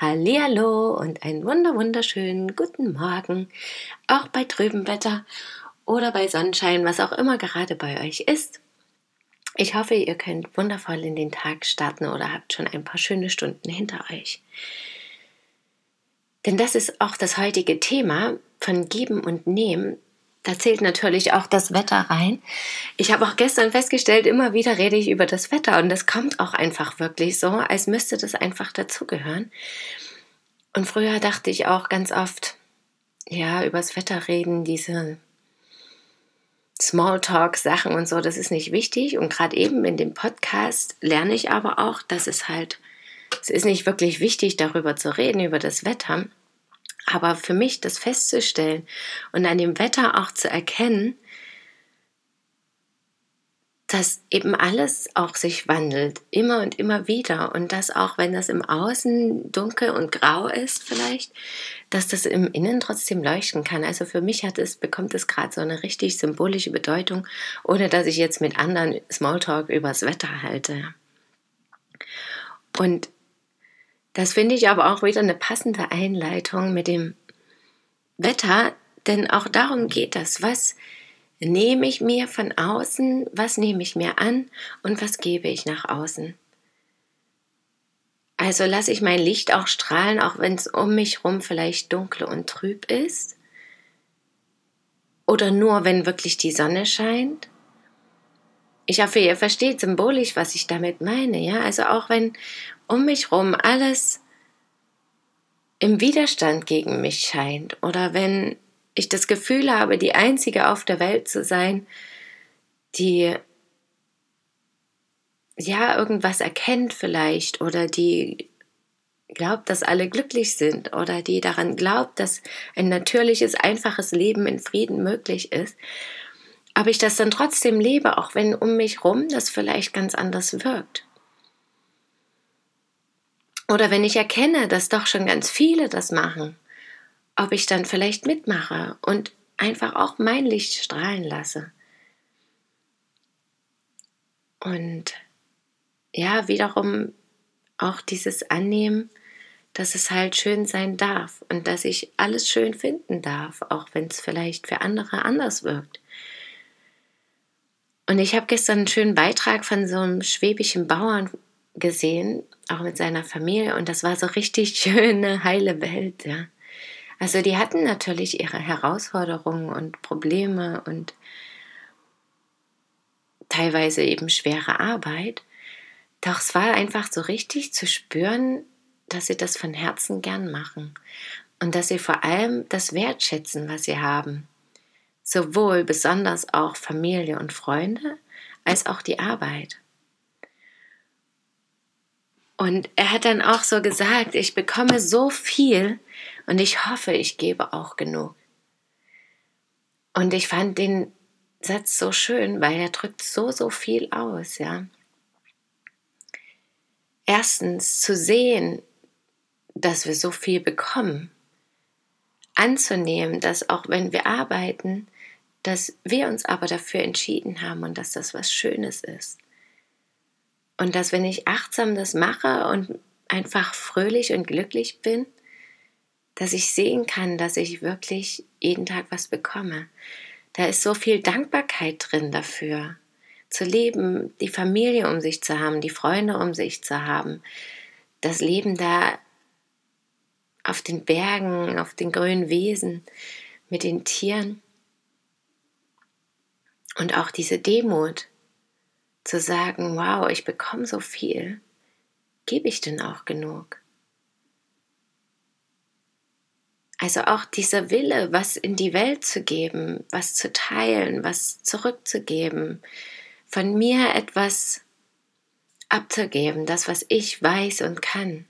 Hallihallo und einen wunder wunderschönen guten Morgen, auch bei trübem Wetter oder bei Sonnenschein, was auch immer gerade bei euch ist. Ich hoffe, ihr könnt wundervoll in den Tag starten oder habt schon ein paar schöne Stunden hinter euch. Denn das ist auch das heutige Thema von Geben und Nehmen. Da zählt natürlich auch das Wetter rein. Ich habe auch gestern festgestellt, immer wieder rede ich über das Wetter und das kommt auch einfach wirklich so, als müsste das einfach dazugehören. Und früher dachte ich auch ganz oft, ja, übers Wetter reden, diese Smalltalk-Sachen und so, das ist nicht wichtig. Und gerade eben in dem Podcast lerne ich aber auch, dass es halt, es ist nicht wirklich wichtig, darüber zu reden, über das Wetter. Aber für mich das festzustellen und an dem Wetter auch zu erkennen, dass eben alles auch sich wandelt, immer und immer wieder. Und dass auch wenn das im Außen dunkel und grau ist vielleicht, dass das im Innen trotzdem leuchten kann. Also für mich hat es, bekommt es gerade so eine richtig symbolische Bedeutung, ohne dass ich jetzt mit anderen Smalltalk übers Wetter halte. Und das finde ich aber auch wieder eine passende Einleitung mit dem Wetter, denn auch darum geht das. Was nehme ich mir von außen, was nehme ich mir an und was gebe ich nach außen? Also lasse ich mein Licht auch strahlen, auch wenn es um mich herum vielleicht dunkel und trüb ist? Oder nur, wenn wirklich die Sonne scheint? Ich hoffe, ihr versteht symbolisch, was ich damit meine, ja? Also auch wenn um mich herum alles im Widerstand gegen mich scheint oder wenn ich das Gefühl habe, die Einzige auf der Welt zu sein, die ja irgendwas erkennt vielleicht oder die glaubt, dass alle glücklich sind oder die daran glaubt, dass ein natürliches, einfaches Leben in Frieden möglich ist, aber ich das dann trotzdem lebe, auch wenn um mich rum das vielleicht ganz anders wirkt. Oder wenn ich erkenne, dass doch schon ganz viele das machen, ob ich dann vielleicht mitmache und einfach auch mein Licht strahlen lasse. Und ja, wiederum auch dieses Annehmen, dass es halt schön sein darf und dass ich alles schön finden darf, auch wenn es vielleicht für andere anders wirkt. Und ich habe gestern einen schönen Beitrag von so einem schwäbischen Bauern gesehen, auch mit seiner Familie, und das war so richtig schöne, heile Welt, ja. Also die hatten natürlich ihre Herausforderungen und Probleme und teilweise eben schwere Arbeit. Doch es war einfach so richtig zu spüren, dass sie das von Herzen gern machen und dass sie vor allem das wertschätzen, was sie haben. Sowohl besonders auch Familie und Freunde als auch die Arbeit. Und er hat dann auch so gesagt, ich bekomme so viel und ich hoffe, ich gebe auch genug. Und ich fand den Satz so schön, weil er drückt so, so viel aus, ja. Erstens zu sehen, dass wir so viel bekommen. Anzunehmen, dass auch wenn wir arbeiten, dass wir uns aber dafür entschieden haben und dass das was Schönes ist. Und dass wenn ich achtsam das mache und einfach fröhlich und glücklich bin, dass ich sehen kann, dass ich wirklich jeden Tag was bekomme. Da ist so viel Dankbarkeit drin dafür, zu leben, die Familie um sich zu haben, die Freunde um sich zu haben, das Leben da auf den Bergen, auf den grünen Wesen, mit den Tieren. Und auch diese Demut, zu sagen, wow, ich bekomme so viel, gebe ich denn auch genug? Also auch dieser Wille, was in die Welt zu geben, was zu teilen, was zurückzugeben, von mir etwas abzugeben, das, was ich weiß und kann.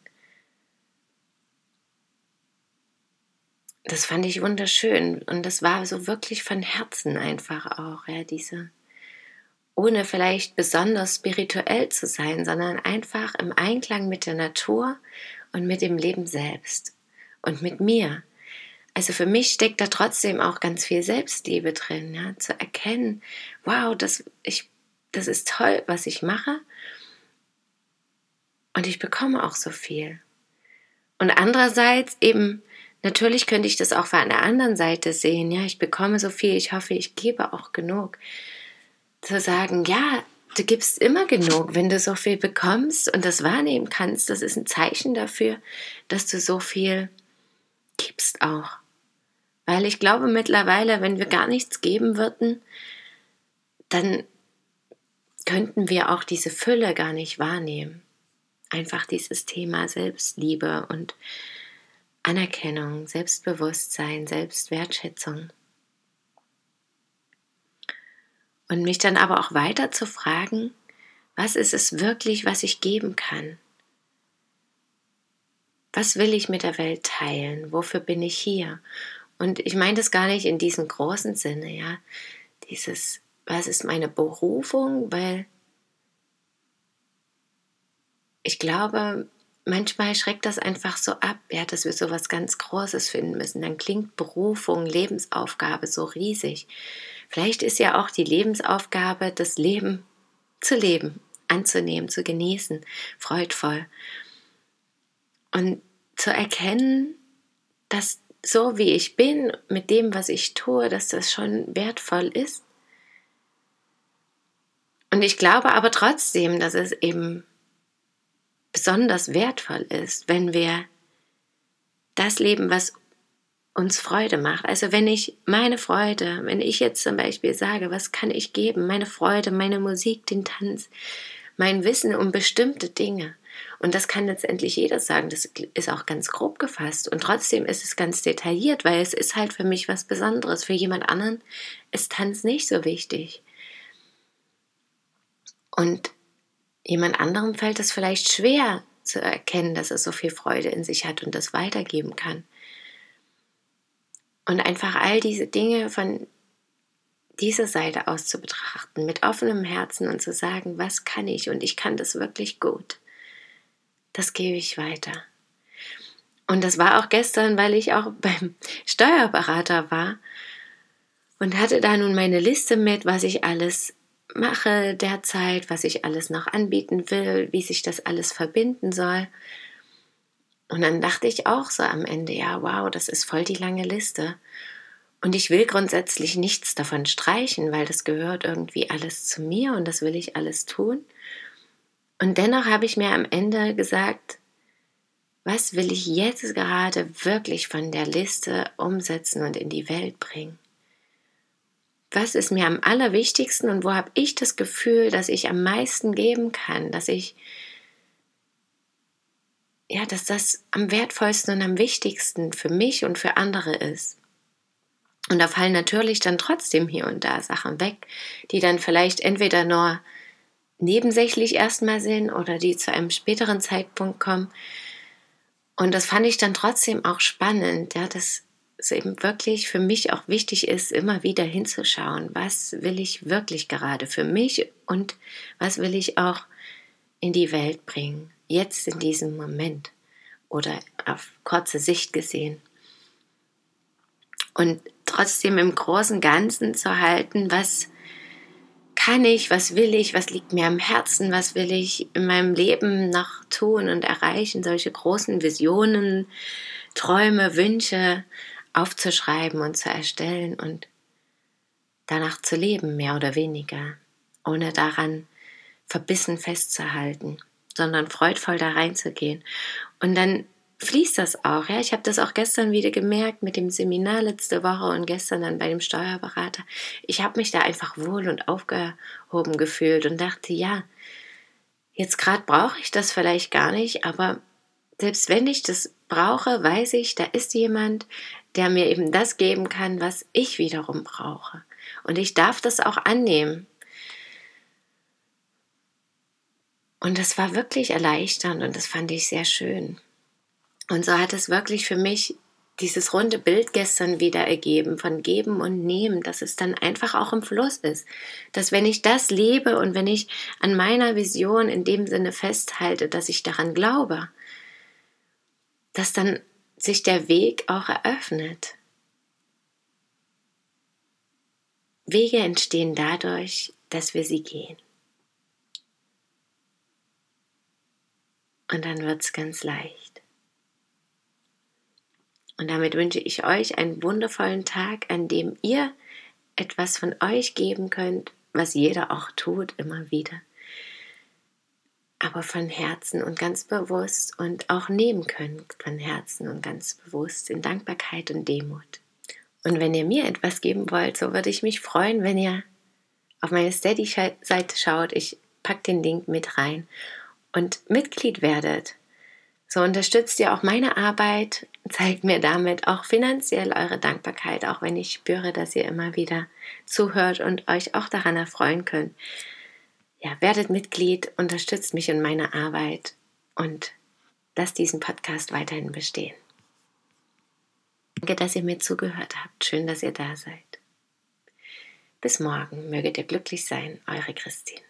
das fand ich wunderschön und das war so wirklich von Herzen einfach auch, ja, diese ohne vielleicht besonders spirituell zu sein, sondern einfach im Einklang mit der Natur und mit dem Leben selbst und mit mir. Also für mich steckt da trotzdem auch ganz viel Selbstliebe drin, ja, zu erkennen, wow, das, ich, das ist toll, was ich mache und ich bekomme auch so viel. Und andererseits eben, natürlich könnte ich das auch von der anderen Seite sehen, ja, ich bekomme so viel, ich hoffe, ich gebe auch genug zu sagen, ja, du gibst immer genug, wenn du so viel bekommst und das wahrnehmen kannst, das ist ein Zeichen dafür, dass du so viel gibst auch. Weil ich glaube mittlerweile, wenn wir gar nichts geben würden, dann könnten wir auch diese Fülle gar nicht wahrnehmen. Einfach dieses Thema Selbstliebe und Anerkennung, Selbstbewusstsein, Selbstwertschätzung. Und mich dann aber auch weiter zu fragen, was ist es wirklich, was ich geben kann? Was will ich mit der Welt teilen? Wofür bin ich hier? Und ich meine das gar nicht in diesem großen Sinne, ja. Dieses, was ist meine Berufung? Weil ich glaube, manchmal schreckt das einfach so ab, ja, dass wir so was ganz Großes finden müssen. Dann klingt Berufung, Lebensaufgabe so riesig. Vielleicht ist ja auch die Lebensaufgabe, das Leben zu leben, anzunehmen, zu genießen, freudvoll. Und zu erkennen, dass so wie ich bin, mit dem, was ich tue, dass das schon wertvoll ist. Und ich glaube aber trotzdem, dass es eben besonders wertvoll ist, wenn wir das leben, was uns Freude macht. Also wenn ich meine Freude, wenn ich jetzt zum Beispiel sage, was kann ich geben, meine Freude, meine Musik, den Tanz, mein Wissen um bestimmte Dinge. Und das kann letztendlich jeder sagen, das ist auch ganz grob gefasst. Und trotzdem ist es ganz detailliert, weil es ist halt für mich was Besonderes. Für jemand anderen ist Tanz nicht so wichtig. Und jemand anderem fällt es vielleicht schwer zu erkennen, dass er so viel Freude in sich hat und das weitergeben kann. Und einfach all diese Dinge von dieser Seite aus zu betrachten, mit offenem Herzen und zu sagen, was kann ich und ich kann das wirklich gut. Das gebe ich weiter. Und das war auch gestern, weil ich auch beim Steuerberater war und hatte da nun meine Liste mit, was ich alles mache derzeit, was ich alles noch anbieten will, wie sich das alles verbinden soll. Und dann dachte ich auch so am Ende, ja, wow, das ist voll die lange Liste. Und ich will grundsätzlich nichts davon streichen, weil das gehört irgendwie alles zu mir und das will ich alles tun. Und dennoch habe ich mir am Ende gesagt, was will ich jetzt gerade wirklich von der Liste umsetzen und in die Welt bringen? Was ist mir am allerwichtigsten und wo habe ich das Gefühl, dass ich am meisten geben kann, dass ich ja, dass das am wertvollsten und am wichtigsten für mich und für andere ist. Und da fallen natürlich dann trotzdem hier und da Sachen weg, die dann vielleicht entweder nur nebensächlich erstmal sind oder die zu einem späteren Zeitpunkt kommen. Und das fand ich dann trotzdem auch spannend, ja, dass es eben wirklich für mich auch wichtig ist, immer wieder hinzuschauen, was will ich wirklich gerade für mich und was will ich auch in die Welt bringen jetzt in diesem Moment oder auf kurze Sicht gesehen. Und trotzdem im großen Ganzen zu halten, was kann ich, was will ich, was liegt mir am Herzen, was will ich in meinem Leben noch tun und erreichen, solche großen Visionen, Träume, Wünsche aufzuschreiben und zu erstellen und danach zu leben, mehr oder weniger, ohne daran verbissen festzuhalten sondern freudvoll da reinzugehen. Und dann fließt das auch. Ja, ich habe das auch gestern wieder gemerkt mit dem Seminar letzte Woche und gestern dann bei dem Steuerberater. Ich habe mich da einfach wohl und aufgehoben gefühlt und dachte, ja, jetzt gerade brauche ich das vielleicht gar nicht, aber selbst wenn ich das brauche, weiß ich, da ist jemand, der mir eben das geben kann, was ich wiederum brauche. Und ich darf das auch annehmen. Und das war wirklich erleichternd und das fand ich sehr schön. Und so hat es wirklich für mich dieses runde Bild gestern wieder ergeben von Geben und Nehmen, dass es dann einfach auch im Fluss ist. Dass wenn ich das lebe und wenn ich an meiner Vision in dem Sinne festhalte, dass ich daran glaube, dass dann sich der Weg auch eröffnet. Wege entstehen dadurch, dass wir sie gehen. Und dann wird es ganz leicht. Und damit wünsche ich euch einen wundervollen Tag, an dem ihr etwas von euch geben könnt, was jeder auch tut, immer wieder. Aber von Herzen und ganz bewusst und auch nehmen könnt von Herzen und ganz bewusst in Dankbarkeit und Demut. Und wenn ihr mir etwas geben wollt, so würde ich mich freuen, wenn ihr auf meine Steady-Seite schaut. Ich packe den Link mit rein und Mitglied werdet. So unterstützt ihr auch meine Arbeit, zeigt mir damit auch finanziell eure Dankbarkeit, auch wenn ich spüre, dass ihr immer wieder zuhört und euch auch daran erfreuen könnt. Ja, werdet Mitglied, unterstützt mich in meiner Arbeit und lasst diesen Podcast weiterhin bestehen. Danke, dass ihr mir zugehört habt. Schön, dass ihr da seid. Bis morgen möget ihr glücklich sein, eure Christine.